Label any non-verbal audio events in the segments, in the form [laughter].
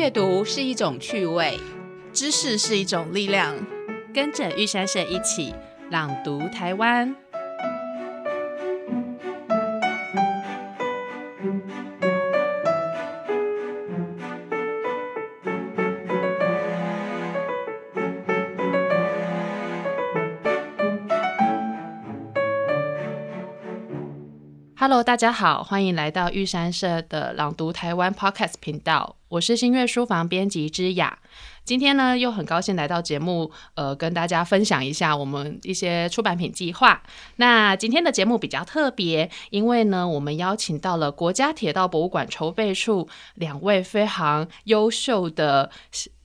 阅读是一种趣味，知识是一种力量。跟着玉山社一起朗读台湾。Hello，大家好，欢迎来到玉山社的朗读台湾 Podcast 频道，我是新月书房编辑之雅。今天呢，又很高兴来到节目，呃，跟大家分享一下我们一些出版品计划。那今天的节目比较特别，因为呢，我们邀请到了国家铁道博物馆筹备处两位非常优秀的。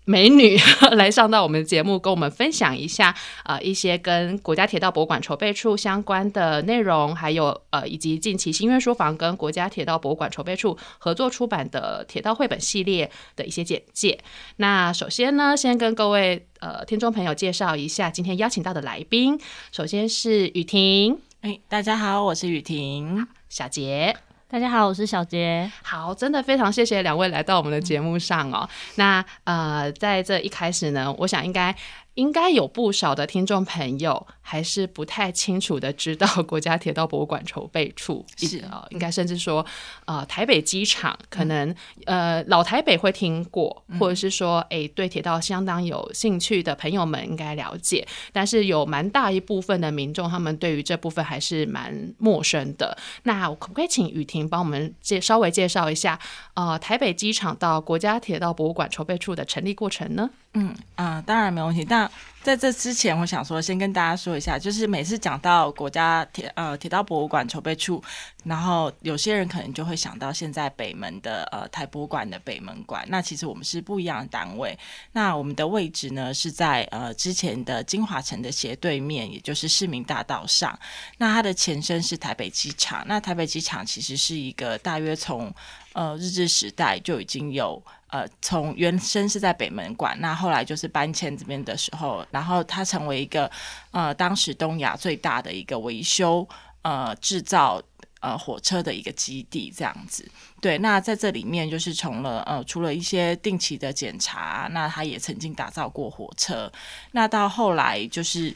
美女来上到我们的节目，跟我们分享一下呃一些跟国家铁道博物馆筹备处相关的内容，还有呃以及近期新月书房跟国家铁道博物馆筹备处合作出版的铁道绘本系列的一些简介。那首先呢，先跟各位呃听众朋友介绍一下今天邀请到的来宾，首先是雨婷，哎，大家好，我是雨婷，小杰。大家好，我是小杰。好，真的非常谢谢两位来到我们的节目上哦。那呃，在这一开始呢，我想应该。应该有不少的听众朋友还是不太清楚的，知道国家铁道博物馆筹备处是啊，应该甚至说呃台北机场可能呃老台北会听过，或者是说哎对铁道相当有兴趣的朋友们应该了解，但是有蛮大一部分的民众他们对于这部分还是蛮陌生的。那我可不可以请雨婷帮我们介稍微介绍一下呃台北机场到国家铁道博物馆筹备处的成立过程呢？嗯啊，当然没问题。但在这之前，我想说，先跟大家说一下，就是每次讲到国家铁呃铁道博物馆筹备处，然后有些人可能就会想到现在北门的呃台博馆的北门馆。那其实我们是不一样的单位。那我们的位置呢是在呃之前的金华城的斜对面，也就是市民大道上。那它的前身是台北机场。那台北机场其实是一个大约从呃日治时代就已经有。呃，从原先是在北门馆，那后来就是搬迁这边的时候，然后它成为一个呃，当时东亚最大的一个维修呃制造呃火车的一个基地，这样子。对，那在这里面就是从了呃，除了一些定期的检查，那他也曾经打造过火车。那到后来就是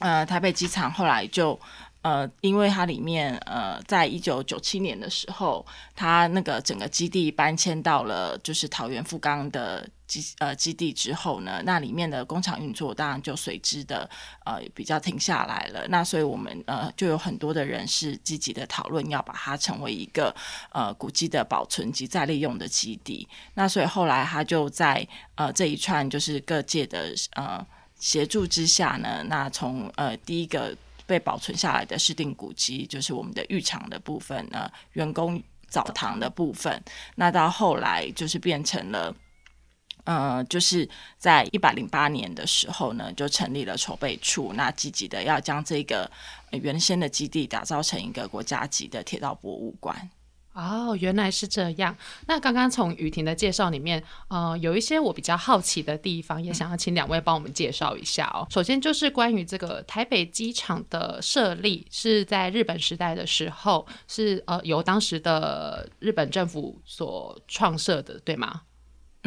呃，台北机场后来就。呃，因为它里面呃，在一九九七年的时候，它那个整个基地搬迁到了就是桃园富冈的基呃基地之后呢，那里面的工厂运作当然就随之的呃比较停下来了。那所以我们呃就有很多的人是积极的讨论要把它成为一个呃古迹的保存及再利用的基地。那所以后来他就在呃这一串就是各界的呃协助之下呢，那从呃第一个。被保存下来的市定古迹，就是我们的浴场的部分呢，员工澡堂的部分。那到后来就是变成了，呃，就是在一百零八年的时候呢，就成立了筹备处，那积极的要将这个原先的基地打造成一个国家级的铁道博物馆。哦，原来是这样。那刚刚从雨婷的介绍里面，呃，有一些我比较好奇的地方，也想要请两位帮我们介绍一下哦。首先就是关于这个台北机场的设立，是在日本时代的时候，是呃由当时的日本政府所创设的，对吗？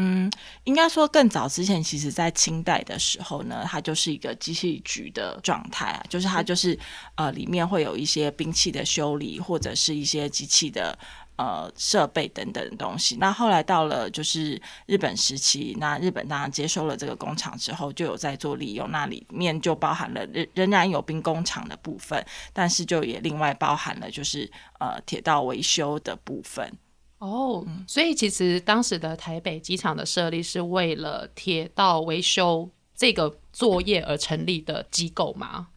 嗯，应该说更早之前，其实在清代的时候呢，它就是一个机器局的状态啊，就是它就是呃里面会有一些兵器的修理，或者是一些机器的呃设备等等的东西。那后来到了就是日本时期，那日本当然接收了这个工厂之后，就有在做利用，那里面就包含了仍仍然有兵工厂的部分，但是就也另外包含了就是呃铁道维修的部分。哦，所以其实当时的台北机场的设立是为了铁道维修这个作业而成立的机构吗？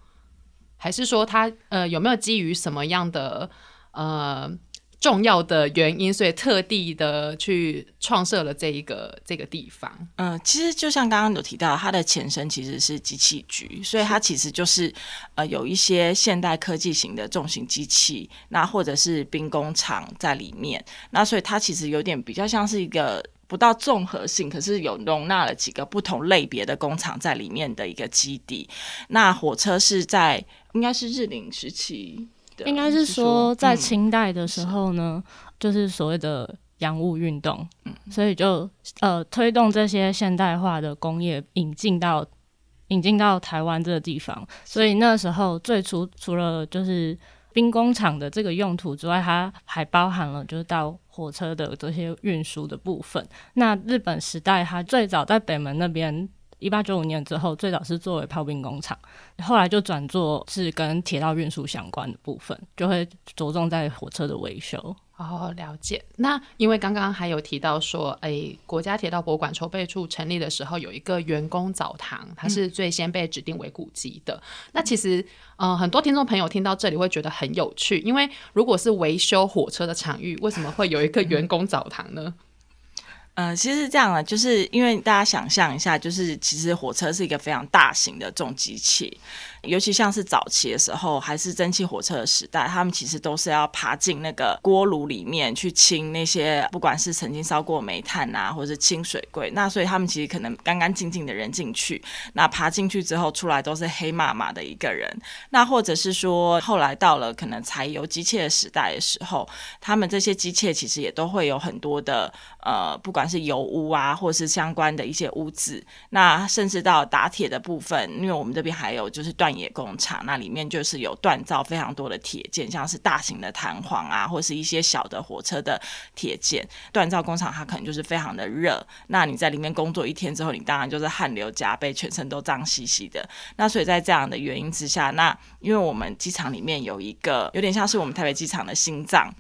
还是说它呃有没有基于什么样的呃？重要的原因，所以特地的去创设了这一个这个地方。嗯，其实就像刚刚有提到，它的前身其实是机器局，所以它其实就是呃有一些现代科技型的重型机器，那或者是兵工厂在里面。那所以它其实有点比较像是一个不到综合性，可是有容纳了几个不同类别的工厂在里面的一个基地。那火车是在应该是日领时期。应该是说，在清代的时候呢，就是所谓的洋务运动，所以就呃推动这些现代化的工业引进到引进到台湾这个地方。所以那时候最初除了就是兵工厂的这个用途之外，它还包含了就是到火车的这些运输的部分。那日本时代，它最早在北门那边。一八九五年之后，最早是作为炮兵工厂，后来就转做是跟铁道运输相关的部分，就会着重在火车的维修。哦，了解。那因为刚刚还有提到说，哎，国家铁道博物馆筹备处成立的时候有一个员工澡堂，它是最先被指定为古迹的。那其实，嗯，很多听众朋友听到这里会觉得很有趣，因为如果是维修火车的场域，为什么会有一个员工澡堂呢？嗯，其实是这样的，就是因为大家想象一下，就是其实火车是一个非常大型的重机器。尤其像是早期的时候，还是蒸汽火车的时代，他们其实都是要爬进那个锅炉里面去清那些，不管是曾经烧过煤炭啊，或者是清水柜。那所以他们其实可能干干净净的人进去，那爬进去之后出来都是黑麻麻的一个人。那或者是说，后来到了可能柴油机械的时代的时候，他们这些机械其实也都会有很多的呃，不管是油污啊，或是相关的一些污渍。那甚至到打铁的部分，因为我们这边还有就是锻断。冶工厂那里面就是有锻造非常多的铁件，像是大型的弹簧啊，或是一些小的火车的铁件。锻造工厂它可能就是非常的热，那你在里面工作一天之后，你当然就是汗流浃背，全身都脏兮兮的。那所以在这样的原因之下，那因为我们机场里面有一个有点像是我们台北机场的心脏。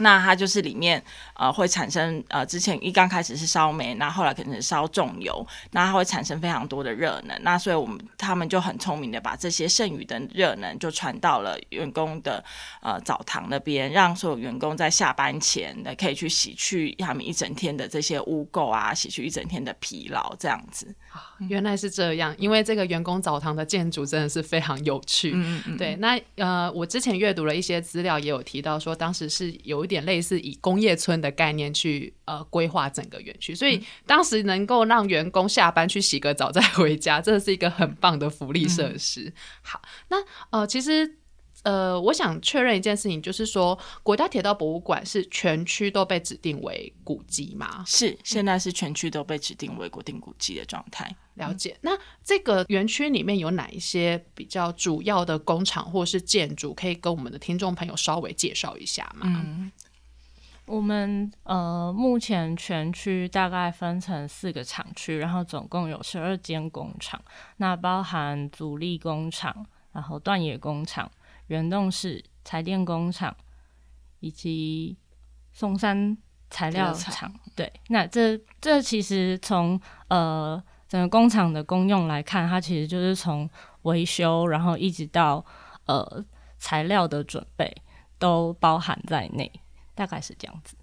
那它就是里面呃会产生呃之前一刚开始是烧煤，那后来可能是烧重油，那它会产生非常多的热能。那所以我们他们就很聪明的把这些剩余的热能就传到了员工的呃澡堂那边，让所有员工在下班前的可以去洗去他们一整天的这些污垢啊，洗去一整天的疲劳这样子。原来是这样，因为这个员工澡堂的建筑真的是非常有趣。嗯嗯对，那呃我之前阅读了一些资料，也有提到说当时是有。点类似以工业村的概念去呃规划整个园区，所以当时能够让员工下班去洗个澡再回家，这是一个很棒的福利设施。好，那呃其实呃我想确认一件事情，就是说国家铁道博物馆是全区都被指定为古迹吗？是，现在是全区都被指定为国定古迹的状态。了解。那这个园区里面有哪一些比较主要的工厂或是建筑，可以跟我们的听众朋友稍微介绍一下吗？嗯。我们呃，目前全区大概分成四个厂区，然后总共有十二间工厂，那包含主力工厂、然后断冶工厂、原动式彩电工厂以及松山材料厂。对，那这这其实从呃整个工厂的功用来看，它其实就是从维修，然后一直到呃材料的准备都包含在内。大概是这样子，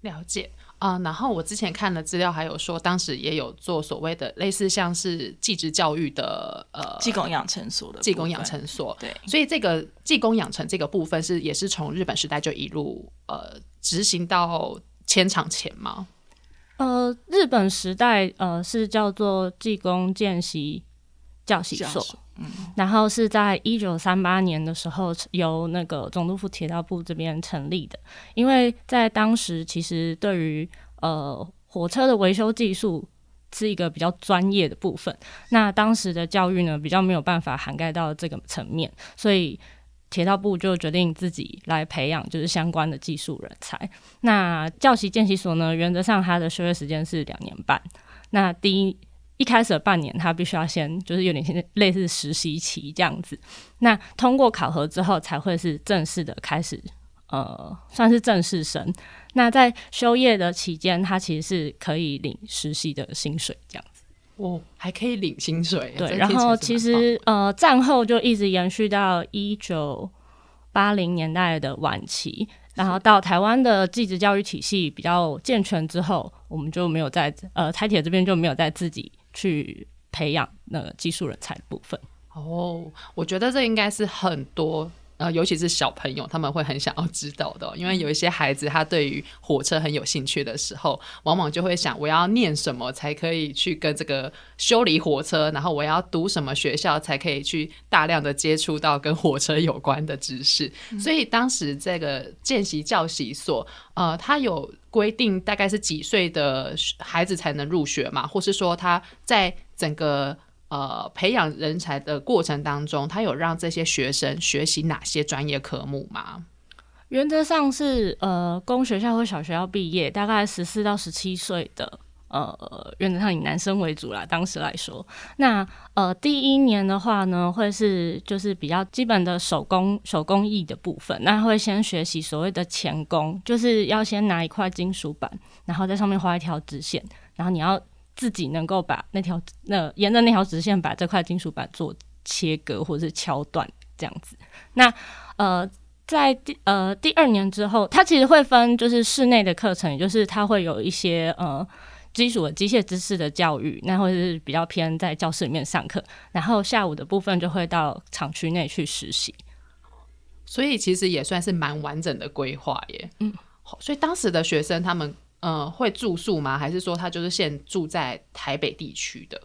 了解啊。然后我之前看的资料还有说，当时也有做所谓的类似像是技职教育的呃技工养成所的技工养成所。对，所以这个技工养成这个部分是也是从日本时代就一路呃执行到迁厂前吗？呃，日本时代呃是叫做技工见习教习所。然后是在一九三八年的时候，由那个总督府铁道部这边成立的。因为在当时，其实对于呃火车的维修技术是一个比较专业的部分，那当时的教育呢比较没有办法涵盖到这个层面，所以铁道部就决定自己来培养就是相关的技术人才。那教习见习所呢，原则上它的修业时间是两年半。那第一。一开始的半年，他必须要先就是有点像类似实习期这样子。那通过考核之后，才会是正式的开始，呃，算是正式生。那在休业的期间，他其实是可以领实习的薪水这样子。哦，还可以领薪水。对，然后其实呃，战后就一直延续到一九八零年代的晚期。然后到台湾的继职教育体系比较健全之后，我们就没有在呃台铁这边就没有在自己。去培养那个技术人才的部分。哦，我觉得这应该是很多呃，尤其是小朋友，他们会很想要知道的，因为有一些孩子他对于火车很有兴趣的时候，往往就会想，我要念什么才可以去跟这个修理火车，然后我要读什么学校才可以去大量的接触到跟火车有关的知识。所以当时这个见习教习所，呃，他有规定大概是几岁的孩子才能入学嘛，或是说他在整个。呃，培养人才的过程当中，他有让这些学生学习哪些专业科目吗？原则上是呃，公学校或小学要毕业，大概十四到十七岁的，呃，原则上以男生为主啦。当时来说，那呃，第一年的话呢，会是就是比较基本的手工手工艺的部分，那会先学习所谓的钳工，就是要先拿一块金属板，然后在上面画一条直线，然后你要。自己能够把那条那沿着那条直线把这块金属板做切割或者是敲断这样子。那呃，在第呃第二年之后，它其实会分就是室内的课程，也就是它会有一些呃基础的机械知识的教育，那或者是比较偏在教室里面上课。然后下午的部分就会到厂区内去实习。所以其实也算是蛮完整的规划耶。嗯，所以当时的学生他们。嗯，会住宿吗？还是说他就是现住在台北地区的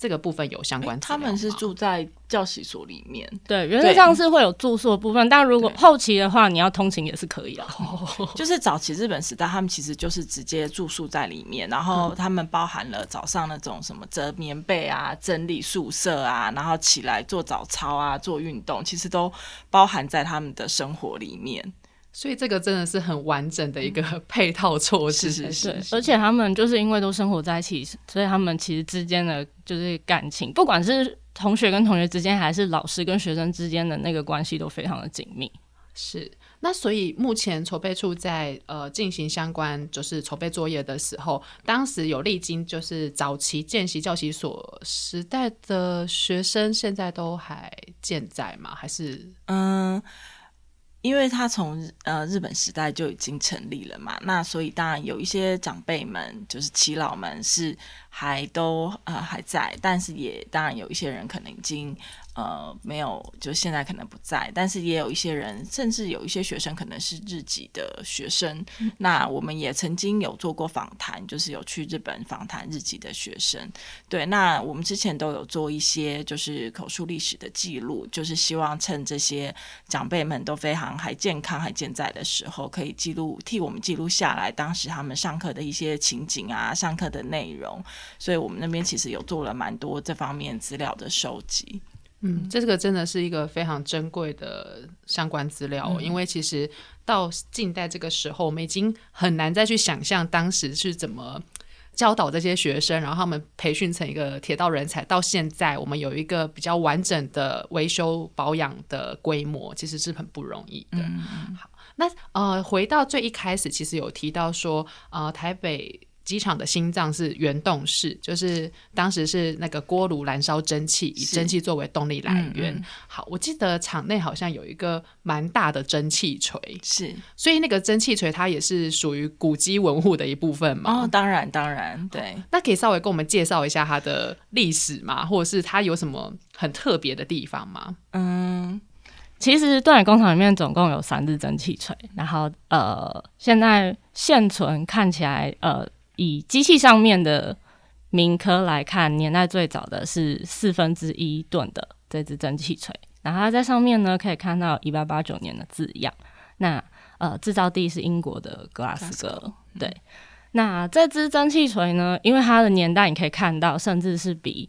这个部分有相关？他们是住在教习所里面，对，原则上是会有住宿的部分。但如果后期的话，你要通勤也是可以的。[laughs] [laughs] 就是早期日本时代，他们其实就是直接住宿在里面，然后他们包含了早上那种什么折棉被啊、整理宿舍啊，然后起来做早操啊、做运动，其实都包含在他们的生活里面。所以这个真的是很完整的一个配套措施，是是，而且他们就是因为都生活在一起，所以他们其实之间的就是感情，不管是同学跟同学之间，还是老师跟学生之间的那个关系，都非常的紧密。是，那所以目前筹备处在呃进行相关就是筹备作业的时候，当时有历经就是早期见习教习所时代的学生，现在都还健在吗？还是嗯？因为他从呃日本时代就已经成立了嘛，那所以当然有一些长辈们，就是耆老们是还都呃还在，但是也当然有一些人可能已经。呃，没有，就现在可能不在，但是也有一些人，甚至有一些学生可能是日籍的学生。那我们也曾经有做过访谈，就是有去日本访谈日籍的学生。对，那我们之前都有做一些就是口述历史的记录，就是希望趁这些长辈们都非常还健康还健在的时候，可以记录替我们记录下来当时他们上课的一些情景啊，上课的内容。所以我们那边其实有做了蛮多这方面资料的收集。嗯，这个真的是一个非常珍贵的相关资料，因为其实到近代这个时候，我们已经很难再去想象当时是怎么教导这些学生，然后他们培训成一个铁道人才。到现在，我们有一个比较完整的维修保养的规模，其实是很不容易的。好，那呃，回到最一开始，其实有提到说，呃，台北。机场的心脏是原动式，就是当时是那个锅炉燃烧蒸汽，以蒸汽作为动力来源。好，我记得场内好像有一个蛮大的蒸汽锤，是，所以那个蒸汽锤它也是属于古迹文物的一部分嘛？哦，当然，当然，对。那可以稍微跟我们介绍一下它的历史吗？或者是它有什么很特别的地方吗？嗯，其实锻冶工厂里面总共有三只蒸汽锤，然后呃，现在现存看起来呃。以机器上面的铭科来看，年代最早的是四分之一吨的这支蒸汽锤，然后它在上面呢可以看到一八八九年的字样。那呃，制造地是英国的格拉斯哥。对，那这支蒸汽锤呢，因为它的年代你可以看到，甚至是比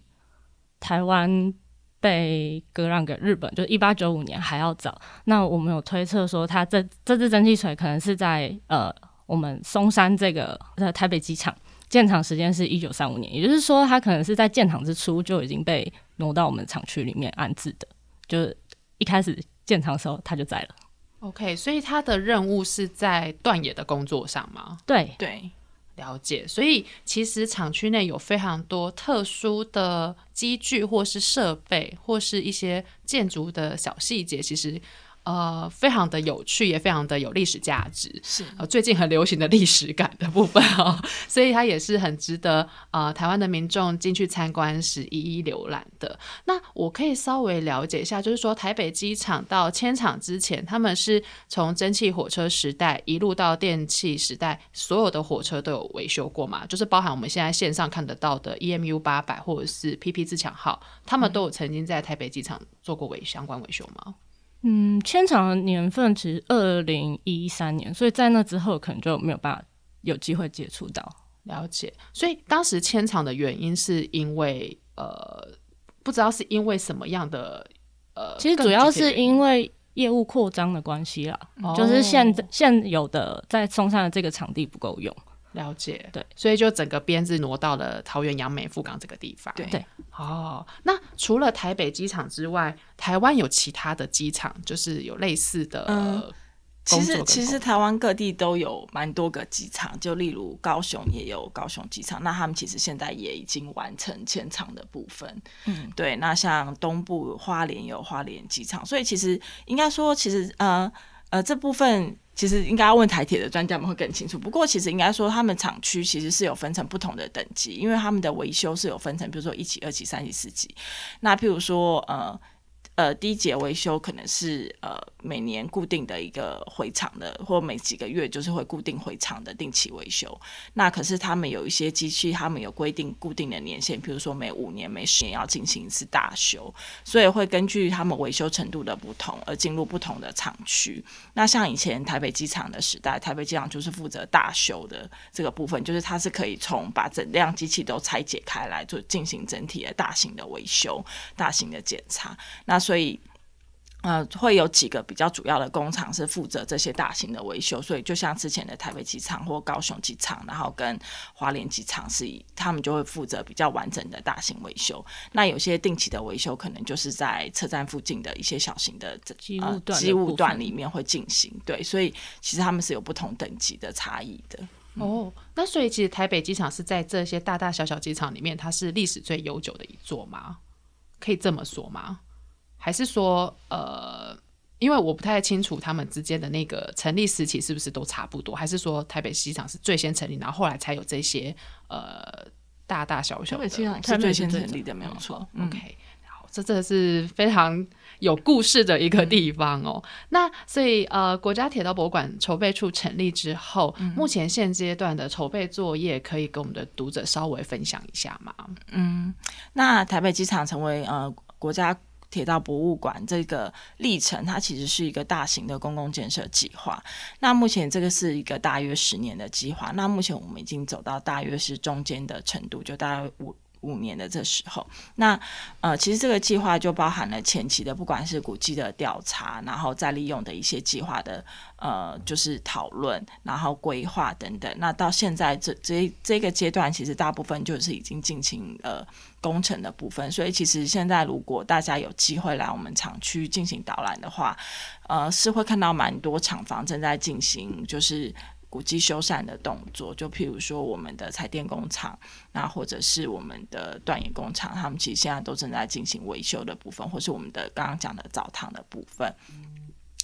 台湾被割让给日本，就一八九五年还要早。那我们有推测说，它这这支蒸汽锤可能是在呃。我们松山这个呃台北机场建厂时间是一九三五年，也就是说，它可能是在建厂之初就已经被挪到我们厂区里面安置的，就是一开始建厂的时候它就在了。OK，所以它的任务是在断野的工作上吗？对对，了解。所以其实厂区内有非常多特殊的机具，或是设备，或是一些建筑的小细节，其实。呃非常的有趣，也非常的有历史价值。是呃，最近很流行的历史感的部分哦，[laughs] 所以它也是很值得呃台湾的民众进去参观时一一浏览的。那我可以稍微了解一下，就是说台北机场到迁场之前，他们是从蒸汽火车时代一路到电气时代，所有的火车都有维修过嘛？就是包含我们现在线上看得到的 EMU 八百或者是 PP 自强号，他们都有曾经在台北机场做过维相关维修吗？嗯，迁场的年份其实二零一三年，所以在那之后可能就没有办法有机会接触到。了解，所以当时迁场的原因是因为呃，不知道是因为什么样的呃，其实主要是因为业务扩张的关系啦，哦就是现现有的在松山的这个场地不够用。了解，对，所以就整个编制挪到了桃园杨梅富港这个地方。对。对哦，那除了台北机场之外，台湾有其他的机场，就是有类似的嗯其实其实台湾各地都有蛮多个机场，就例如高雄也有高雄机场，那他们其实现在也已经完成迁场的部分。嗯，对，那像东部花莲有花莲机场，所以其实应该说，其实呃呃这部分其实应该要问台铁的专家们会更清楚。不过其实应该说，他们厂区其实是有分成不同的等级，因为他们的维修是有分成，比如说一级、二级、三级、四级。那譬如说呃。呃，第一节维修可能是呃每年固定的一个回厂的，或每几个月就是会固定回厂的定期维修。那可是他们有一些机器，他们有规定固定的年限，比如说每五年、每十年要进行一次大修，所以会根据他们维修程度的不同而进入不同的厂区。那像以前台北机场的时代，台北机场就是负责大修的这个部分，就是它是可以从把整辆机器都拆解开来做进行整体的大型的维修、大型的检查。那所。呃，会有几个比较主要的工厂是负责这些大型的维修，所以就像之前的台北机场或高雄机场，然后跟华联机场是以他们就会负责比较完整的大型维修。那有些定期的维修，可能就是在车站附近的一些小型的呃机务段的机务段里面会进行。对，所以其实他们是有不同等级的差异的。哦，那所以其实台北机场是在这些大大小小机场里面，它是历史最悠久的一座吗？可以这么说吗？还是说，呃，因为我不太清楚他们之间的那个成立时期是不是都差不多，还是说台北机场是最先成立，然后后来才有这些呃大大小小的？是台北最是最先成立的，没有错。嗯 OK，好，这真的是非常有故事的一个地方哦。那所以呃，国家铁道博物馆筹备处成立之后，目前现阶段的筹备作业，可以跟我们的读者稍微分享一下吗？嗯那台北机场成为呃国家铁道博物馆这个历程，它其实是一个大型的公共建设计划。那目前这个是一个大约十年的计划。那目前我们已经走到大约是中间的程度，就大概五。五年的这时候，那呃，其实这个计划就包含了前期的，不管是古迹的调查，然后再利用的一些计划的呃，就是讨论，然后规划等等。那到现在这这这个阶段，其实大部分就是已经进行呃工程的部分。所以其实现在如果大家有机会来我们厂区进行导览的话，呃，是会看到蛮多厂房正在进行就是。古迹修缮的动作，就譬如说我们的彩电工厂，那或者是我们的断岩工厂，他们其实现在都正在进行维修的部分，或是我们的刚刚讲的澡堂的部分。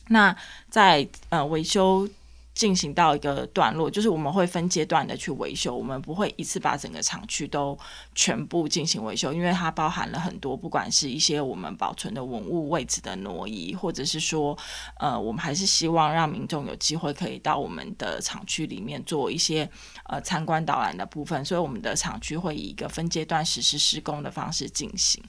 那在呃维修进行到一个段落，就是我们会分阶段的去维修，我们不会一次把整个厂区都全部进行维修，因为它包含了很多，不管是一些我们保存的文物位置的挪移，或者是说，呃，我们还是希望让民众有机会可以到我们的厂区里面做一些呃参观导览的部分，所以我们的厂区会以一个分阶段实施施工的方式进行。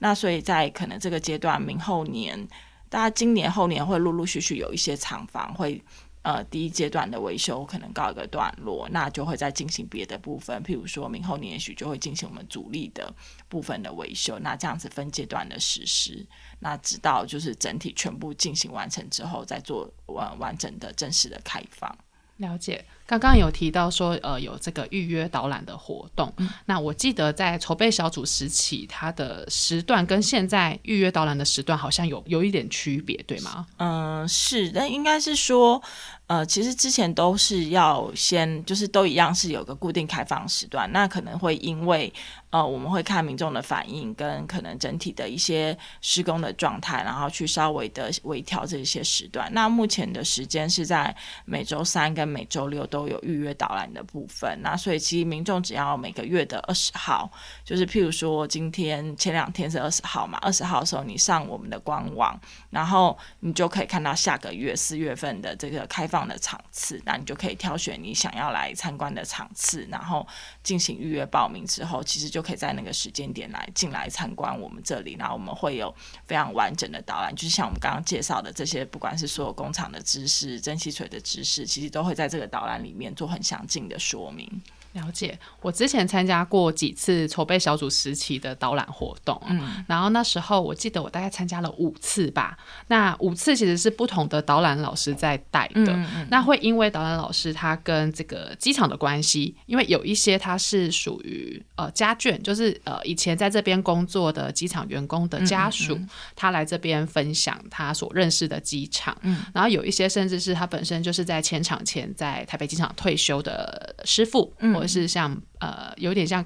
那所以在可能这个阶段，明后年，大家今年后年会陆陆续续有一些厂房会。呃，第一阶段的维修可能告一个段落，那就会再进行别的部分，譬如说明后年也许就会进行我们主力的部分的维修，那这样子分阶段的实施，那直到就是整体全部进行完成之后，再做完完整的正式的开放。了解，刚刚有提到说，呃，有这个预约导览的活动。那我记得在筹备小组时期，它的时段跟现在预约导览的时段好像有有一点区别，对吗？嗯，是，但应该是说。呃，其实之前都是要先，就是都一样是有个固定开放时段，那可能会因为呃，我们会看民众的反应跟可能整体的一些施工的状态，然后去稍微的微调这些时段。那目前的时间是在每周三跟每周六都有预约导览的部分。那所以其实民众只要每个月的二十号，就是譬如说今天前两天是二十号嘛，二十号的时候你上我们的官网，然后你就可以看到下个月四月份的这个开。放的场次，那你就可以挑选你想要来参观的场次，然后进行预约报名之后，其实就可以在那个时间点来进来参观我们这里。然后我们会有非常完整的导览，就是像我们刚刚介绍的这些，不管是所有工厂的知识、蒸汽水的知识，其实都会在这个导览里面做很详尽的说明。了解，我之前参加过几次筹备小组时期的导览活动，嗯，然后那时候我记得我大概参加了五次吧。那五次其实是不同的导览老师在带的，那会因为导览老师他跟这个机场的关系，因为有一些他是属于呃家眷，就是呃以前在这边工作的机场员工的家属，他来这边分享他所认识的机场，嗯，然后有一些甚至是他本身就是在前场前在台北机场退休的师傅，嗯。是像呃，有点像。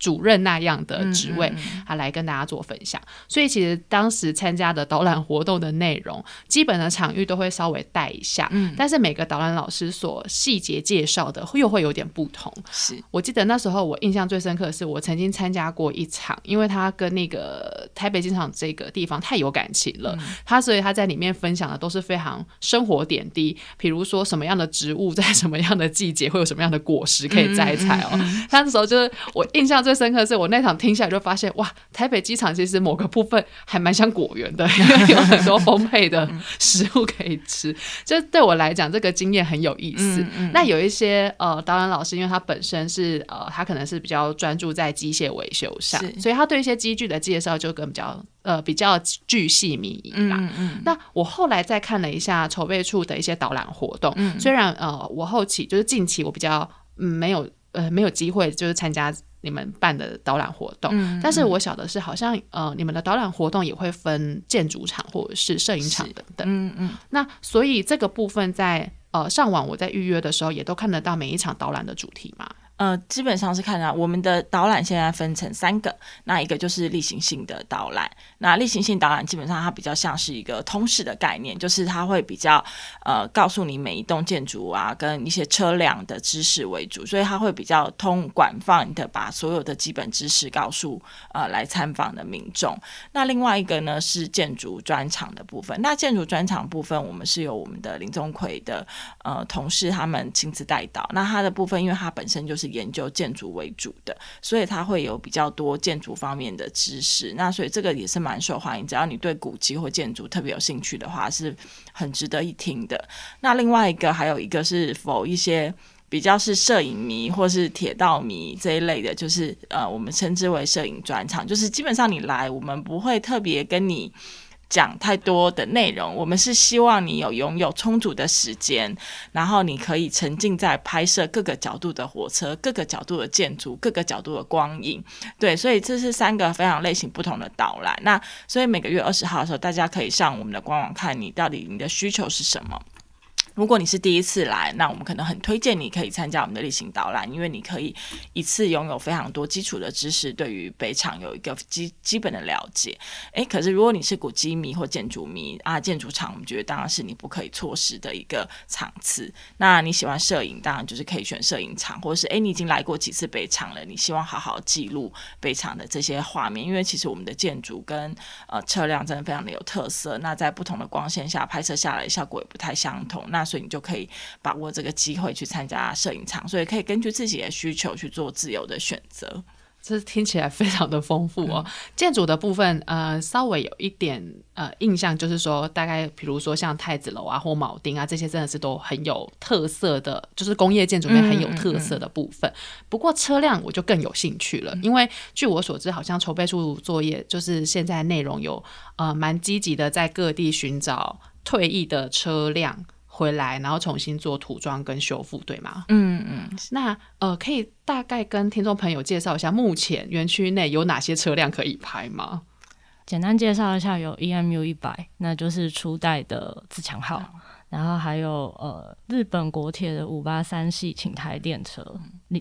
主任那样的职位，他来跟大家做分享。所以其实当时参加的导览活动的内容，基本的场域都会稍微带一下。嗯，但是每个导览老师所细节介绍的又会有点不同。是我记得那时候我印象最深刻的是，我曾经参加过一场，因为他跟那个台北机场这个地方太有感情了，他所以他在里面分享的都是非常生活点滴，比如说什么样的植物在什么样的季节会有什么样的果实可以摘采哦。他那时候就是我印象最。最深刻是我那场听下来就发现，哇，台北机场其实某个部分还蛮像果园的，因 [laughs] 为有很多丰沛的食物可以吃。就对我来讲，这个经验很有意思。那有一些呃导演老师，因为他本身是呃他可能是比较专注在机械维修上，所以他对一些机具的介绍就更比较呃比较巨细靡遗啦。那我后来再看了一下筹备处的一些导览活动，虽然呃我后期就是近期我比较嗯没有呃没有机会就是参加。你们办的导览活动，但是我晓得是好像呃，你们的导览活动也会分建筑厂或者是摄影厂等等。嗯嗯。那所以这个部分在呃上网我在预约的时候也都看得到每一场导览的主题嘛。呃，基本上是看到我们的导览现在分成三个，那一个就是例行性的导览。那例行性导览基本上它比较像是一个通识的概念，就是它会比较呃告诉你每一栋建筑啊跟一些车辆的知识为主，所以它会比较通广泛的把所有的基本知识告诉呃来参访的民众。那另外一个呢是建筑专场的部分。那建筑专场部分，我们是由我们的林宗奎的呃同事他们亲自带导。那他的部分，因为他本身就是。研究建筑为主的，所以他会有比较多建筑方面的知识。那所以这个也是蛮受欢迎。只要你对古迹或建筑特别有兴趣的话，是很值得一听的。那另外一个还有一个是否一些比较是摄影迷或是铁道迷这一类的，就是呃，我们称之为摄影专场，就是基本上你来，我们不会特别跟你。讲太多的内容，我们是希望你有拥有充足的时间，然后你可以沉浸在拍摄各个角度的火车、各个角度的建筑、各个角度的光影。对，所以这是三个非常类型不同的导览。那所以每个月二十号的时候，大家可以上我们的官网看你到底你的需求是什么。如果你是第一次来，那我们可能很推荐你可以参加我们的例行导览，因为你可以一次拥有非常多基础的知识，对于北厂有一个基基本的了解。诶，可是如果你是古迹迷或建筑迷啊，建筑厂我们觉得当然是你不可以错失的一个场次。那你喜欢摄影，当然就是可以选摄影场，或者是诶，你已经来过几次北厂了，你希望好好记录北厂的这些画面，因为其实我们的建筑跟呃车辆真的非常的有特色。那在不同的光线下拍摄下来效果也不太相同。那所以你就可以把握这个机会去参加摄影场，所以可以根据自己的需求去做自由的选择。这听起来非常的丰富哦。建筑的部分，呃，稍微有一点呃印象，就是说大概比如说像太子楼啊或铆钉啊这些，真的是都很有特色的，就是工业建筑里面很有特色的部分。不过车辆我就更有兴趣了，因为据我所知，好像筹备处作业就是现在内容有呃蛮积极的在各地寻找退役的车辆。回来，然后重新做涂装跟修复，对吗？嗯嗯，那呃，可以大概跟听众朋友介绍一下，目前园区内有哪些车辆可以拍吗？简单介绍一下，有 EMU 一百，那就是初代的自强号，然后还有呃日本国铁的五八三系请台电车、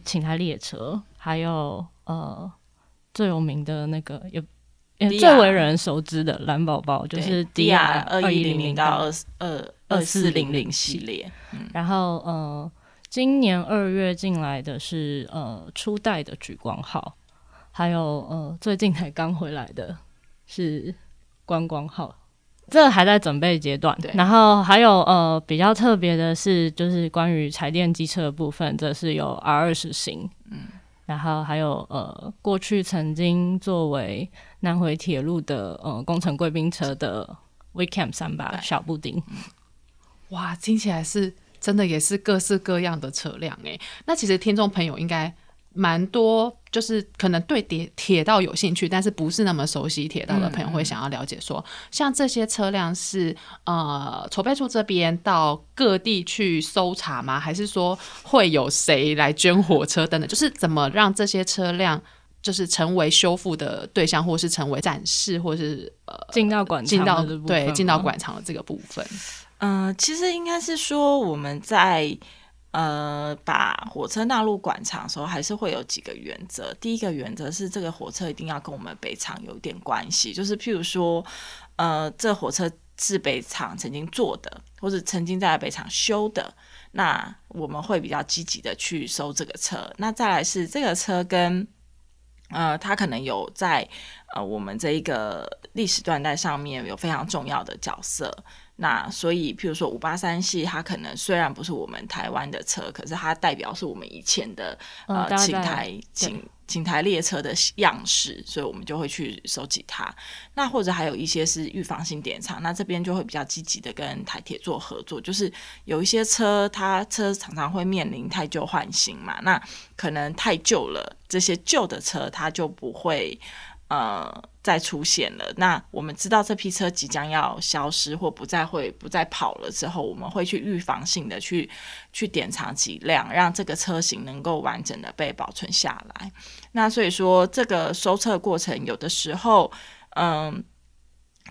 请台列车，还有呃最有名的那个也。最为人熟知的蓝宝宝就是 D R 二一零零到二二二四零零系列，然后呃，今年二月进来的是呃初代的举光号，还有呃最近才刚回来的是观光号，这还在准备阶段。然后还有呃比较特别的是，就是关于柴电机车的部分，这是有 R 二十型，嗯。然后还有呃，过去曾经作为南回铁路的呃工程贵宾车的 Weekend 三把小布丁，哇，听起来是真的也是各式各样的车辆诶。那其实听众朋友应该。蛮多，就是可能对铁铁道有兴趣，但是不是那么熟悉铁道的朋友会想要了解，说像这些车辆是呃筹备处这边到各地去搜查吗？还是说会有谁来捐火车等等？就是怎么让这些车辆就是成为修复的对象，或是成为展示，或是呃进到馆进到对进到馆藏的这个部分？嗯，其实应该是说我们在。呃，把火车纳入馆场的时候，还是会有几个原则。第一个原则是，这个火车一定要跟我们北厂有点关系，就是譬如说，呃，这火车是北厂曾经做的，或者曾经在北厂修的，那我们会比较积极的去收这个车。那再来是这个车跟，呃，它可能有在呃我们这一个历史断代上面有非常重要的角色。那所以，譬如说五八三系，它可能虽然不是我们台湾的车，可是它代表是我们以前的呃青台青青台列车的样式，所以我们就会去收集它。那或者还有一些是预防性典藏，那这边就会比较积极的跟台铁做合作，就是有一些车，它车常常会面临太旧换新嘛，那可能太旧了，这些旧的车它就不会。呃，再出现了。那我们知道这批车即将要消失或不再会不再跑了之后，我们会去预防性的去去典藏几辆，让这个车型能够完整的被保存下来。那所以说，这个收车过程有的时候，嗯。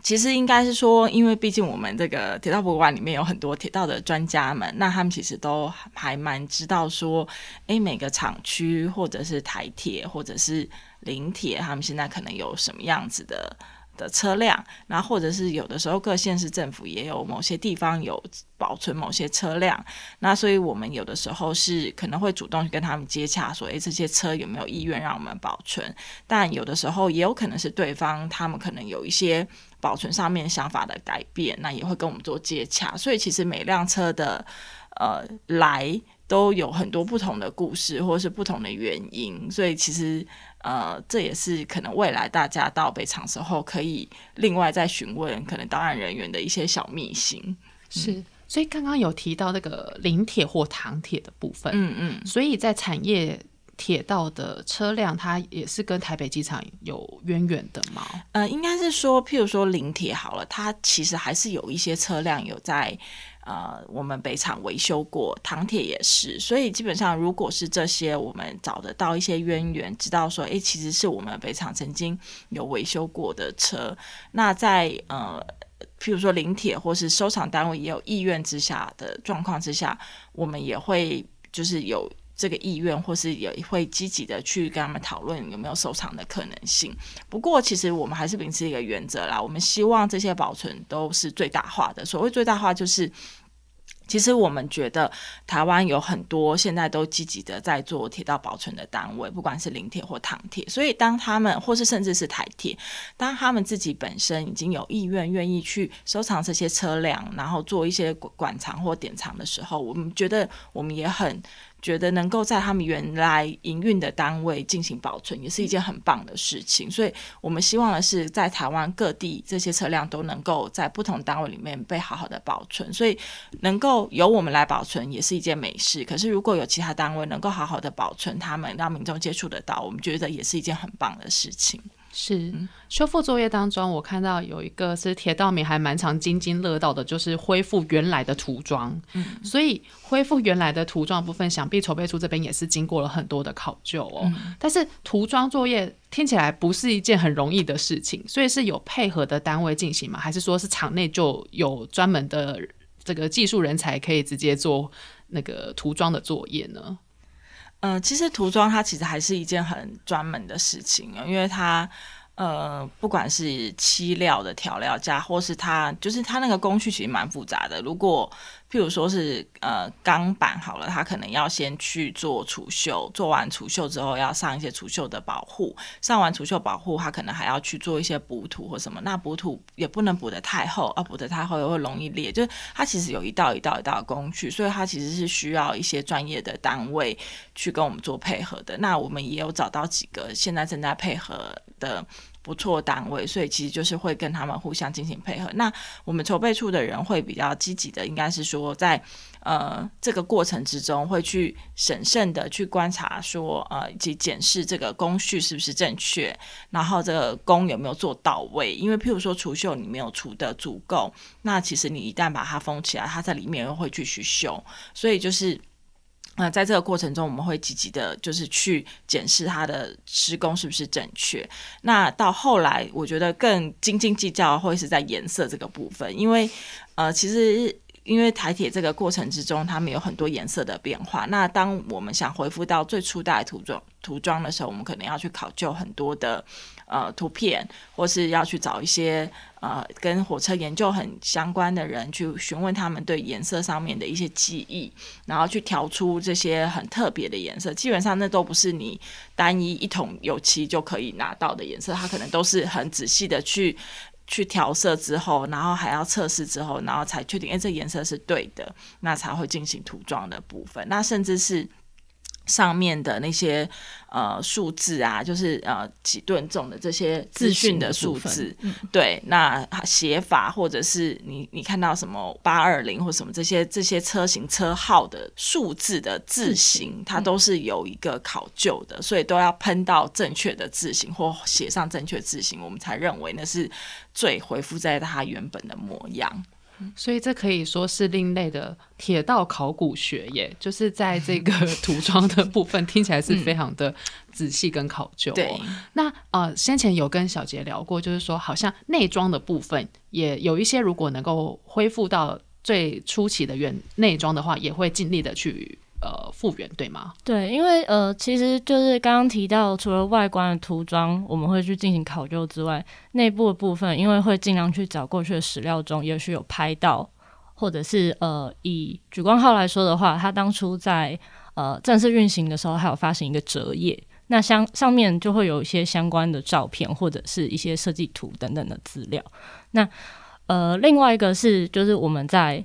其实应该是说，因为毕竟我们这个铁道博物馆里面有很多铁道的专家们，那他们其实都还蛮知道说，哎，每个厂区或者是台铁或者是临铁，他们现在可能有什么样子的。的车辆，那或者是有的时候各县市政府也有某些地方有保存某些车辆，那所以我们有的时候是可能会主动去跟他们接洽，说诶这些车有没有意愿让我们保存？但有的时候也有可能是对方他们可能有一些保存上面想法的改变，那也会跟我们做接洽。所以其实每辆车的呃来都有很多不同的故事，或是不同的原因，所以其实。呃，这也是可能未来大家到北厂时候可以另外再询问可能导览人员的一些小秘辛。是，所以刚刚有提到那个临铁或唐铁的部分，嗯嗯，所以在产业铁道的车辆，它也是跟台北机场有渊源的吗？呃，应该是说，譬如说临铁好了，它其实还是有一些车辆有在。呃，我们北厂维修过，唐铁也是，所以基本上如果是这些，我们找得到一些渊源，知道说，哎，其实是我们北厂曾经有维修过的车，那在呃，譬如说临铁或是收藏单位也有意愿之下的状况之下，我们也会就是有这个意愿，或是也会积极的去跟他们讨论有没有收藏的可能性。不过，其实我们还是秉持一个原则啦，我们希望这些保存都是最大化的。所谓最大化，就是。其实我们觉得台湾有很多现在都积极的在做铁道保存的单位，不管是临铁或唐铁。所以当他们或是甚至是台铁，当他们自己本身已经有意愿愿意去收藏这些车辆，然后做一些馆藏或典藏的时候，我们觉得我们也很。觉得能够在他们原来营运的单位进行保存，也是一件很棒的事情。所以我们希望的是，在台湾各地这些车辆都能够在不同单位里面被好好的保存。所以能够由我们来保存，也是一件美事。可是如果有其他单位能够好好的保存他们，让民众接触得到，我们觉得也是一件很棒的事情。是修复作业当中，我看到有一个是铁道迷还蛮常津津乐道的，就是恢复原来的涂装。嗯，所以恢复原来的涂装部分，想必筹备处这边也是经过了很多的考究哦。但是涂装作业听起来不是一件很容易的事情，所以是有配合的单位进行吗？还是说是场内就有专门的这个技术人才可以直接做那个涂装的作业呢？嗯，其实涂装它其实还是一件很专门的事情啊，因为它。呃，不管是漆料的调料加，或是它就是它那个工序其实蛮复杂的。如果譬如说是呃钢板好了，它可能要先去做除锈，做完除锈之后要上一些除锈的保护，上完除锈保护，它可能还要去做一些补土或什么。那补土也不能补得太厚，啊，补得太厚又会容易裂。就是它其实有一道一道一道工序，所以它其实是需要一些专业的单位去跟我们做配合的。那我们也有找到几个现在正在配合的。不错单位，所以其实就是会跟他们互相进行配合。那我们筹备处的人会比较积极的，应该是说在呃这个过程之中会去审慎的去观察，说呃以及检视这个工序是不是正确，然后这个工有没有做到位。因为譬如说除锈你没有除的足够，那其实你一旦把它封起来，它在里面又会继续锈，所以就是。那在这个过程中，我们会积极的，就是去检视它的施工是不是正确。那到后来，我觉得更斤斤计较会是在颜色这个部分，因为呃，其实因为台铁这个过程之中，他们有很多颜色的变化。那当我们想恢复到最初代涂装涂装的时候，我们可能要去考究很多的。呃，图片，或是要去找一些呃跟火车研究很相关的人去询问他们对颜色上面的一些记忆，然后去调出这些很特别的颜色。基本上那都不是你单一一桶油漆就可以拿到的颜色，它可能都是很仔细的去去调色之后，然后还要测试之后，然后才确定哎这颜色是对的，那才会进行涂装的部分。那甚至是。上面的那些呃数字啊，就是呃几吨重的这些资讯的数字，对，那写法或者是你你看到什么八二零或什么这些这些车型车号的数字的字形，它都是有一个考究的，所以都要喷到正确的字形或写上正确字形，我们才认为那是最回复在它原本的模样。所以这可以说是另类的铁道考古学耶，就是在这个涂装的部分听起来是非常的仔细跟考究。对，那呃先前有跟小杰聊过，就是说好像内装的部分也有一些，如果能够恢复到最初期的原内装的话，也会尽力的去。呃，复原对吗？对，因为呃，其实就是刚刚提到，除了外观的涂装我们会去进行考究之外，内部的部分，因为会尽量去找过去的史料中，也许有拍到，或者是呃，以举光号来说的话，它当初在呃正式运行的时候，还有发行一个折页，那相上面就会有一些相关的照片，或者是一些设计图等等的资料。那呃，另外一个是，就是我们在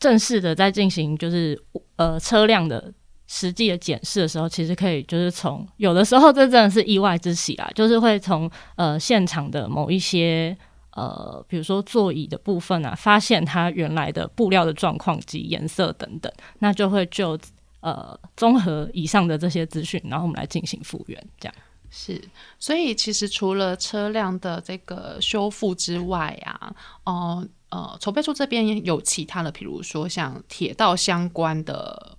正式的在进行，就是。呃，车辆的实际的检视的时候，其实可以就是从有的时候这真的是意外之喜啦，[laughs] 就是会从呃现场的某一些呃，比如说座椅的部分啊，发现它原来的布料的状况及颜色等等，那就会就呃综合以上的这些资讯，然后我们来进行复原，这样是。所以其实除了车辆的这个修复之外啊，哦。呃筹备处这边有其他的，比如说像铁道相关的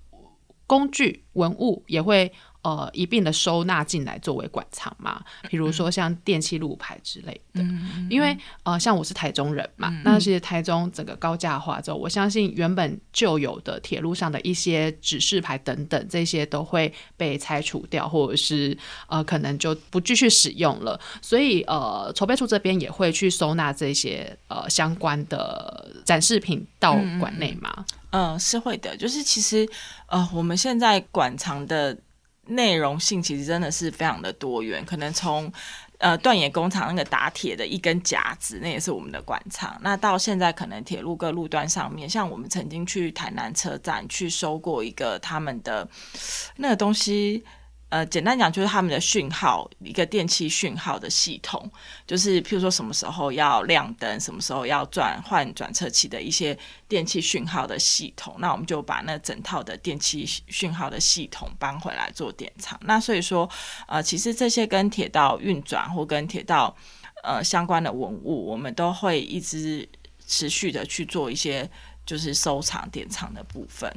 工具文物，也会。呃，一并的收纳进来作为馆藏嘛，比如说像电器路牌之类的。因为呃，像我是台中人嘛，那其实台中整个高架化之后，我相信原本就有的铁路上的一些指示牌等等，这些都会被拆除掉，或者是呃，可能就不继续使用了。所以呃，筹备处这边也会去收纳这些呃相关的展示品到馆内嘛。嗯，是会的。就是其实呃，我们现在馆藏的。内容性其实真的是非常的多元，可能从呃断野工厂那个打铁的一根夹子，那也是我们的馆藏。那到现在可能铁路各路段上面，像我们曾经去台南车站去收过一个他们的那个东西，呃，简单讲就是他们的讯号，一个电气讯号的系统，就是譬如说什么时候要亮灯，什么时候要转换转车器的一些电气讯号的系统。那我们就把那整套的电气讯号的系统搬回来做典藏。那所以说，呃，其实这些跟铁道运转或跟铁道呃相关的文物，我们都会一直持续的去做一些就是收藏典藏的部分。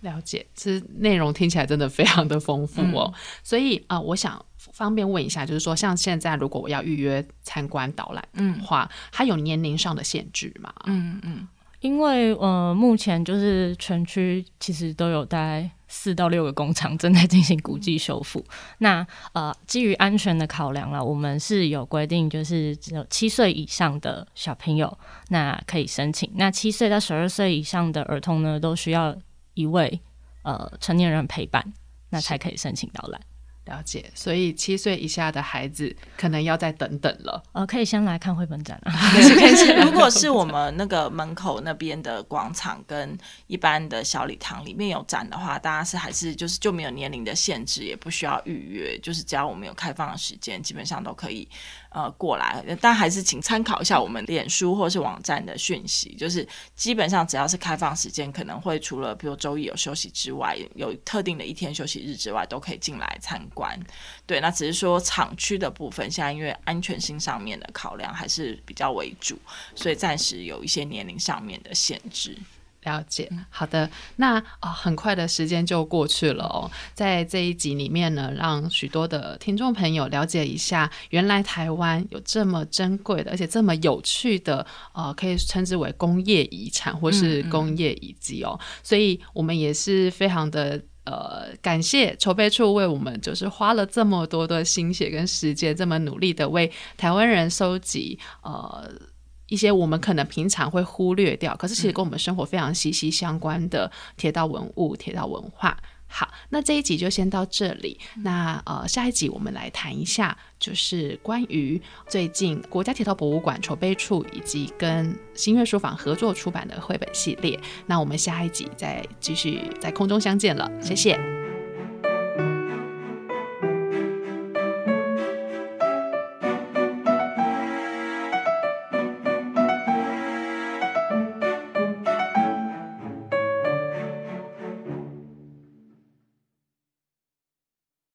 了解，其实内容听起来真的非常的丰富哦。所以啊，我想方便问一下，就是说，像现在如果我要预约参观导览的话，它有年龄上的限制吗？嗯嗯，因为呃，目前就是全区其实都有大概四到六个工厂正在进行古迹修复。那呃，基于安全的考量了，我们是有规定，就是只有七岁以上的小朋友那可以申请。那七岁到十二岁以上的儿童呢，都需要。一位呃成年人陪伴，那才可以申请导览。了解，所以七岁以下的孩子可能要再等等了。呃，可以先来看绘本展啊。[laughs] 如果是我们那个门口那边的广场跟一般的小礼堂里面有展的话，大家是还是就是就没有年龄的限制，也不需要预约，就是只要我们有开放的时间，基本上都可以。呃，过来，但还是请参考一下我们脸书或是网站的讯息。就是基本上只要是开放时间，可能会除了比如周一有休息之外，有特定的一天休息日之外，都可以进来参观。对，那只是说厂区的部分，现在因为安全性上面的考量还是比较为主，所以暂时有一些年龄上面的限制。了解，好的，那啊，很快的时间就过去了哦。在这一集里面呢，让许多的听众朋友了解一下，原来台湾有这么珍贵的，而且这么有趣的，呃，可以称之为工业遗产或是工业遗迹哦。所以我们也是非常的呃感谢筹备处为我们就是花了这么多的心血跟时间，这么努力的为台湾人收集呃。一些我们可能平常会忽略掉，可是其实跟我们生活非常息息相关的铁道文物、铁道文化。好，那这一集就先到这里。那呃，下一集我们来谈一下，就是关于最近国家铁道博物馆筹备处以及跟新月书房合作出版的绘本系列。那我们下一集再继续在空中相见了，谢谢。